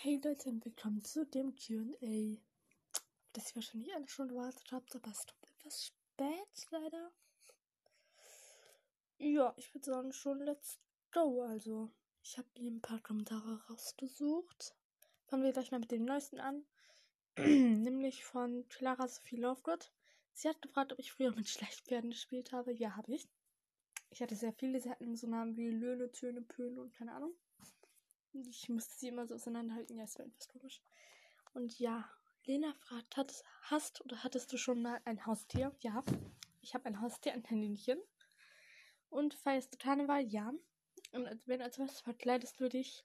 Hey Leute und willkommen zu dem QA. Das ihr wahrscheinlich alle schon gewartet habt, aber es kommt etwas spät leider. Ja, ich würde sagen schon let's go. Also, ich habe mir ein paar Kommentare rausgesucht. Fangen wir gleich mal mit dem neuesten an. Nämlich von Clara Sophie Lovegood. Sie hat gefragt, ob ich früher mit Schleichpferden gespielt habe. Ja, habe ich. Ich hatte sehr viele. Sie hatten so Namen wie Löhne, Töne, Pöhne und keine Ahnung. Ich musste sie immer so auseinanderhalten. Ja, es war etwas komisch. Und ja, Lena fragt, hat, hast oder hattest du schon mal ein Haustier? Ja, ich habe ein Haustier, ein Kaninchen. Und feierst du Karneval? Ja. Und wenn als was verkleidest du dich?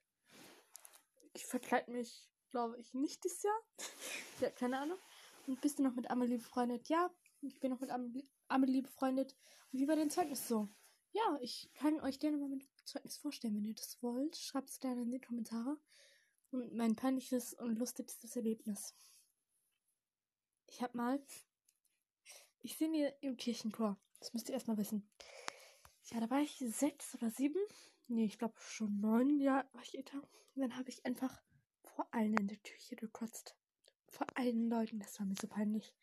Ich verkleide mich, glaube ich, nicht dieses Jahr. ja, keine Ahnung. Und bist du noch mit Amelie befreundet? Ja, ich bin noch mit Amelie befreundet. Und wie war dein Zeugnis so? Ja, ich kann euch gerne mal Zeugnis vorstellen, wenn ihr das wollt. Schreibt es gerne in die Kommentare. Und mein peinliches und lustigstes Erlebnis. Ich hab mal. Ich singe im Kirchenchor. Das müsst ihr erstmal wissen. Ja, da war ich sechs oder sieben. Nee, ich glaube schon neun Jahre war ich älter. Und dann habe ich einfach vor allen in der Küche gekotzt. Vor allen Leuten. Das war mir so peinlich.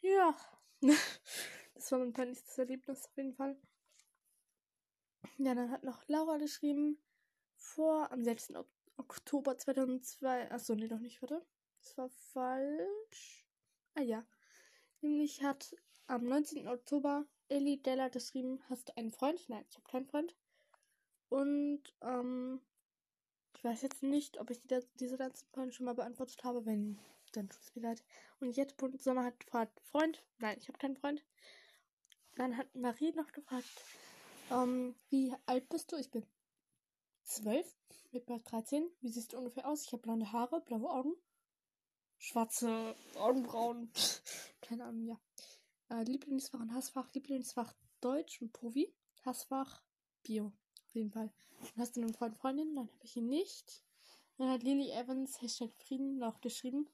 Ja. das war mein peinlichstes Erlebnis auf jeden Fall. Ja, dann hat noch Laura geschrieben, vor am 6. Oktober 2002. Achso, nee, doch nicht, warte. Das war falsch. Ah ja. Nämlich hat am 19. Oktober Ellie Della geschrieben, hast du einen Freund? Nein, ich habe keinen Freund. Und, ähm, ich weiß jetzt nicht, ob ich die, diese ganzen Fragen schon mal beantwortet habe. Wenn, dann tut es mir leid. Und jetzt Sommer hat gefragt, Freund? Nein, ich habe keinen Freund. Dann hat Marie noch gefragt, ähm, wie alt bist du? Ich bin zwölf, mit bald 13. Wie siehst du ungefähr aus? Ich habe blonde Haare, blaue Augen, schwarze Augenbrauen. Keine Ahnung, ja. Äh, Lieblingsfach und Hassfach. Lieblingsfach Deutsch und Provi. Hassfach Bio. Auf jeden Fall. Und hast du einen Freund, Freundin? Nein, habe ich ihn nicht. Dann hat Lily Evans Hashtag Frieden noch geschrieben.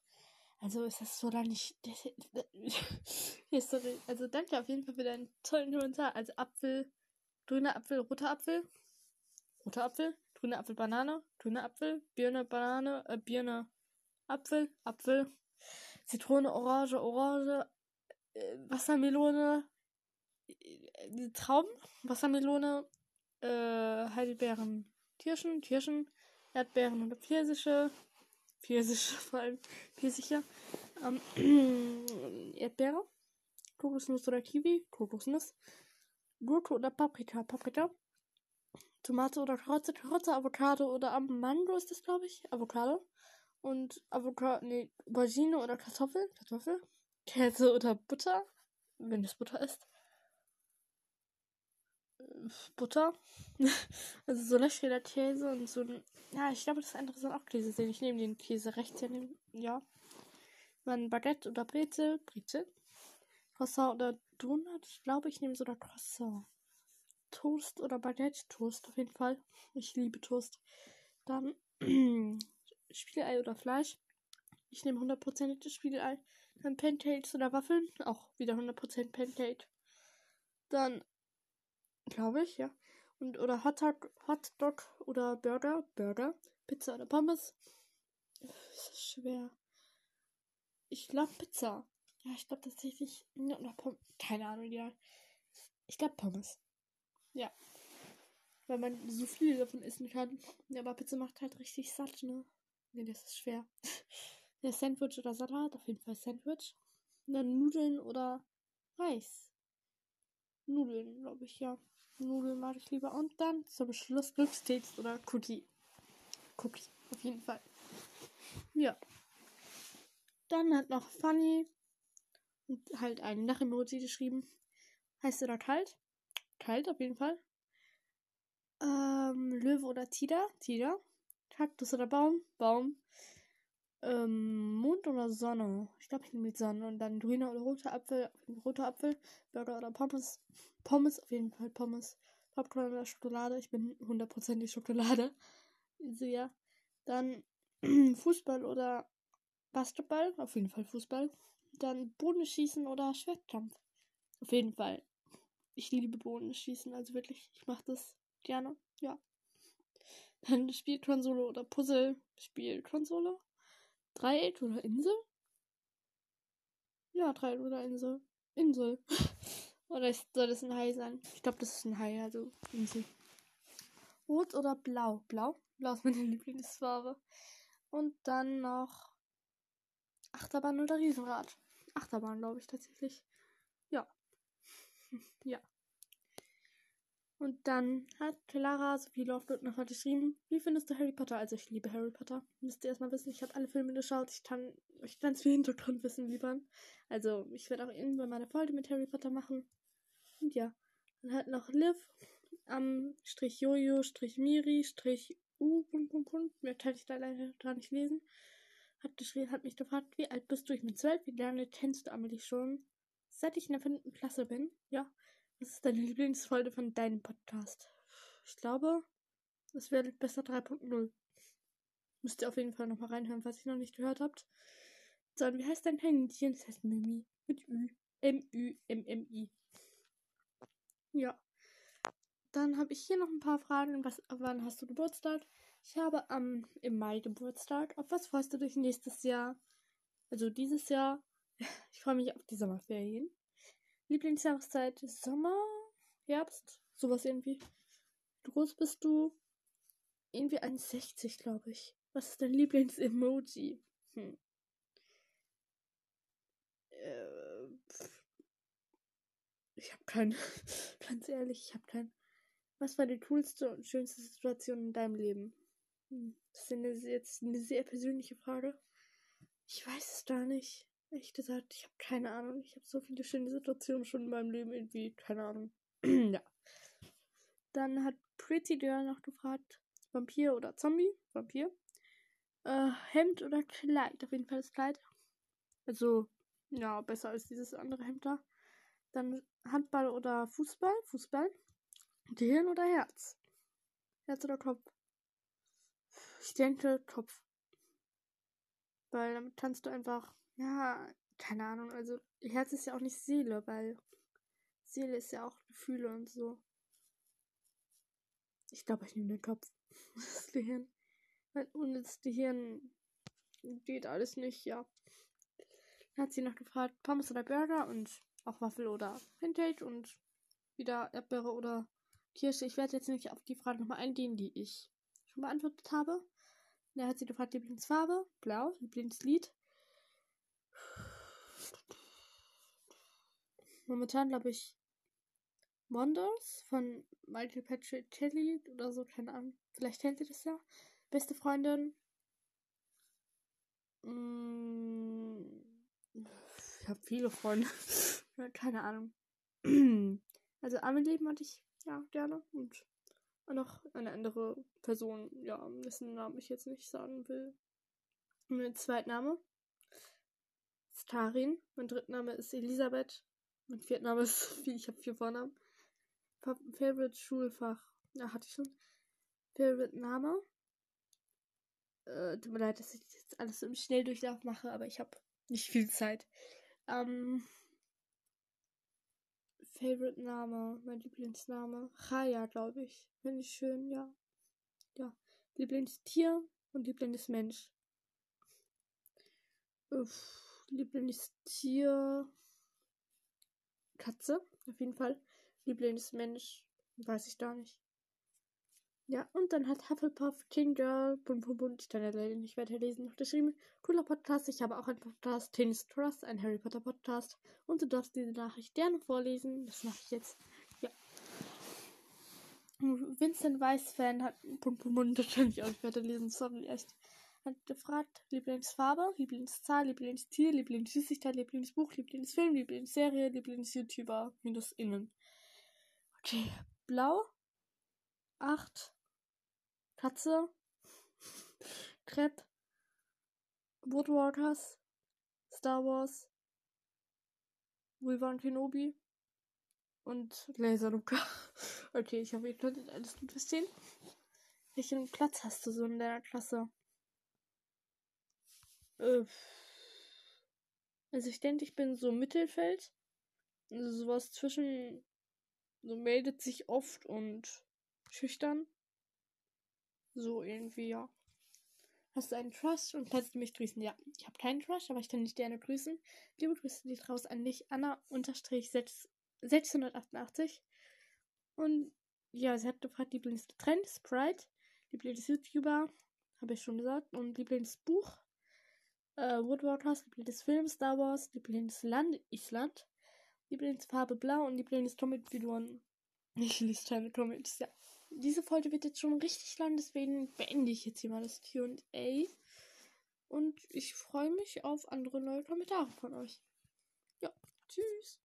Also ist das so da nicht. also danke auf jeden Fall für deinen tollen Kommentar. Also Apfel grüner Apfel, roter Apfel, roter Apfel, grüner Apfel, Banane, grüner Apfel, Birne, Banane, äh, Birne, Apfel, Apfel, Zitrone, Orange, Orange, äh, Wassermelone, äh, Trauben, Wassermelone, äh, Heidelbeeren, Kirschen, Kirschen, Erdbeeren oder Pfirsiche, Pfirsiche vor allem, Pfirsiche, ähm, Erdbeere, Kokosnuss oder Kiwi, Kokosnuss, Gurke oder Paprika. Paprika. Tomate oder Karotte. Karotte, Avocado oder Mango ist das, glaube ich. Avocado. Und Avocado, nee, Aubergine oder Kartoffel. Kartoffel. Käse oder Butter. Wenn es Butter ist. Butter. also so löchriger Käse und so ein. Ja, ich glaube, das andere sind auch Käse. Ich nehme den Käse rechts hier. Ja. Dann Baguette oder Brezel. Brezel. Croissant oder Donut? Ich glaube, ich nehme sogar Croissant. Toast oder Baguette? Toast auf jeden Fall. Ich liebe Toast. Dann Spiegelei oder Fleisch. Ich nehme hundertprozentiges Spiegelei. Dann Pancakes oder Waffeln. Auch wieder 100% Pancake. Dann, glaube ich, ja. Und oder Hotdog, Hotdog oder Burger. Burger. Pizza oder Pommes. Das ist schwer. Ich glaube Pizza. Ja, ich glaube tatsächlich. Oder Pommes. Keine Ahnung, ja. Ich glaube Pommes. Ja. Weil man so viel davon essen kann. Ja, aber Pizza macht halt richtig satt, ne? Ne, das ist schwer. Ja, Sandwich oder Salat, auf jeden Fall Sandwich. Und dann Nudeln oder Reis. Nudeln, glaube ich, ja. Nudeln mag ich lieber. Und dann zum Schluss Glückskeks oder Cookie. Cookie, auf jeden Fall. Ja. Dann hat noch Funny halt ein Lach-Emoji geschrieben. Heißt oder kalt? Kalt auf jeden Fall. Ähm, Löwe oder Tiger? Tiger. Kaktus oder Baum? Baum. Ähm, Mond oder Sonne? Ich glaube, ich nehme die Sonne. Und dann grüner oder roter Apfel? Roter Apfel. Burger oder Pommes? Pommes, auf jeden Fall Pommes. Popcorn oder Schokolade? Ich bin hundertprozentig Schokolade. Ja. Dann Fußball oder Basketball? Auf jeden Fall Fußball. Dann Bodenschießen oder Schwertkampf. Auf jeden Fall. Ich liebe Bodenschießen, also wirklich, ich mache das gerne. Ja. Dann Spielkonsole oder Puzzle. Spielkonsole. Dreieck oder Insel? Ja, Dreieck oder Insel. Insel. oder soll das ein Hai sein? Ich glaube, das ist ein Hai, also Insel. Rot oder blau? Blau? Blau ist meine Lieblingsfarbe. Und dann noch Achterbahn oder Riesenrad. Achterbahn, glaube ich tatsächlich. Ja. ja. Und dann hat Clara Sophie Lovegood noch mal geschrieben, wie findest du Harry Potter? Also ich liebe Harry Potter. Müsst ihr erstmal wissen, ich habe alle Filme geschaut. Ich kann euch ganz viel Hintergrundwissen liefern. Also ich werde auch irgendwann mal eine Folge mit Harry Potter machen. Und ja. Dann hat noch Liv am Strich Jojo, Strich Miri, Strich U, Punkt, Punkt, Punkt. Mehr kann ich da leider gar nicht lesen. Hat, geschrieben, hat mich gefragt, wie alt bist du? Ich bin zwölf. Wie lange kennst du Amelie schon? Seit ich in der fünften Klasse bin. Ja. Was ist deine Lieblingsfolge von deinem Podcast? Ich glaube, es wäre besser 3.0. Müsst ihr auf jeden Fall nochmal reinhören, falls ihr noch nicht gehört habt. So, und wie heißt dein Händchen? Das heißt Mimi. Mit Ü. M-Ü-M-M-I. Ja. Dann habe ich hier noch ein paar Fragen. Was, wann hast du Geburtstag? Ich habe am im Mai Geburtstag. Auf was freust du dich nächstes Jahr? Also dieses Jahr. Ich freue mich auf die Sommerferien. Lieblingsjahreszeit Sommer, Herbst, sowas irgendwie. Wie groß bist du? Irgendwie 1,60, glaube ich. Was ist dein Lieblings-Emoji? Hm. Äh, ich habe keinen. Ganz ehrlich, ich habe keinen. Was war die coolste und schönste Situation in deinem Leben? Das ist eine, jetzt eine sehr persönliche Frage. Ich weiß es gar nicht. Ehrlich gesagt, ich habe keine Ahnung. Ich habe so viele schöne Situationen schon in meinem Leben irgendwie. Keine Ahnung. ja. Dann hat Pretty Girl noch gefragt: Vampir oder Zombie? Vampir. Äh, Hemd oder Kleid? Auf jeden Fall das Kleid. Also, ja, besser als dieses andere Hemd da. Dann Handball oder Fußball? Fußball. Gehirn oder Herz? Herz oder Kopf? Ich denke Kopf. Weil damit kannst du einfach ja, keine Ahnung. Also, Herz ist ja auch nicht Seele, weil Seele ist ja auch Gefühle und so. Ich glaube, ich nehme den Kopf. Das Gehirn. Weil ohne das Gehirn geht alles nicht, ja. Dann hat sie noch gefragt, Pommes oder Burger und auch Waffel oder Pancake und wieder Erdbeere oder Kirsche. Ich werde jetzt nicht auf die Frage nochmal eingehen, die ich schon beantwortet habe. Dann hat sie gefragt, Lieblingsfarbe, blau, Lieblingslied, Momentan glaube ich Wonders von Michael Patrick Kelly oder so, keine Ahnung. Vielleicht kennt ihr das ja. Beste Freundin. Mm, ich habe viele Freunde. keine Ahnung. Also Amelie hatte ich ja gerne und noch eine andere Person, ja, dessen Namen ich jetzt nicht sagen will. Mein Zweitname ist Karin. Mein Drittname ist Elisabeth. Mein Viertname ist, ich habe vier Vornamen. Favorite Schulfach. Ja, hatte ich schon. Favorite Name. Äh, tut mir leid, dass ich jetzt alles im Schnelldurchlauf mache, aber ich habe nicht viel Zeit. Ähm, Favorite Name, mein Lieblingsname. Chaya, glaube ich. Finde ich schön, ja. Ja. Lieblingstier und Lieblingsmensch. Uff, Lieblingstier. Katze, auf jeden Fall. Lieblingsmensch, weiß ich gar nicht. Ja, und dann hat Hufflepuff, King Girl, bum bum bum, ich kann ja leider nicht weiterlesen, noch geschrieben. Cooler Podcast, ich habe auch einen Podcast, Tennis Trust, ein Harry Potter Podcast. Und du darfst diese Nachricht gerne vorlesen. Das mache ich jetzt. Ja. Vincent Weiss-Fan hat Punkt, Punkt, Punkt, das kann ich auch nicht weiterlesen, sorry, echt hat gefragt, Lieblingsfarbe, Lieblingszahl, Lieblingstier, Lieblingssüßigkeit, Lieblingsbuch, Lieblingsfilm, Lieblingsserie, Lieblings-YouTuber, minus innen. Okay, blau, 8, Katze, Crepe, Woodwalkers, Star Wars, Wilvan Kenobi und Laser Luca. Okay, ich hoffe, ihr könntet alles gut verstehen. Welchen Platz hast du so in der Klasse? Also ich denke, ich bin so Mittelfeld. Also sowas zwischen so meldet sich oft und schüchtern. So irgendwie, ja. Hast du einen Trust und kannst du mich grüßen? Ja, ich habe keinen Trust, aber ich kann dich gerne grüßen. Liebe Grüße die raus an dich, Anna-688. Und ja, sie hat gefragt, Lieblingstrend, Sprite, Lieblings-YouTuber, habe ich schon gesagt, und Lieblingsbuch, äh, Woodwaters, Lieblingsfilm, Star Wars, Lieblingsland, Island, Lieblingsfarbe Blau und Lieblingscomic-Figuren. Ich lese keine Comics, ja. Diese Folge wird jetzt schon richtig lang, deswegen beende ich jetzt hier mal das QA. Und ich freue mich auf andere neue Kommentare von euch. Ja, tschüss.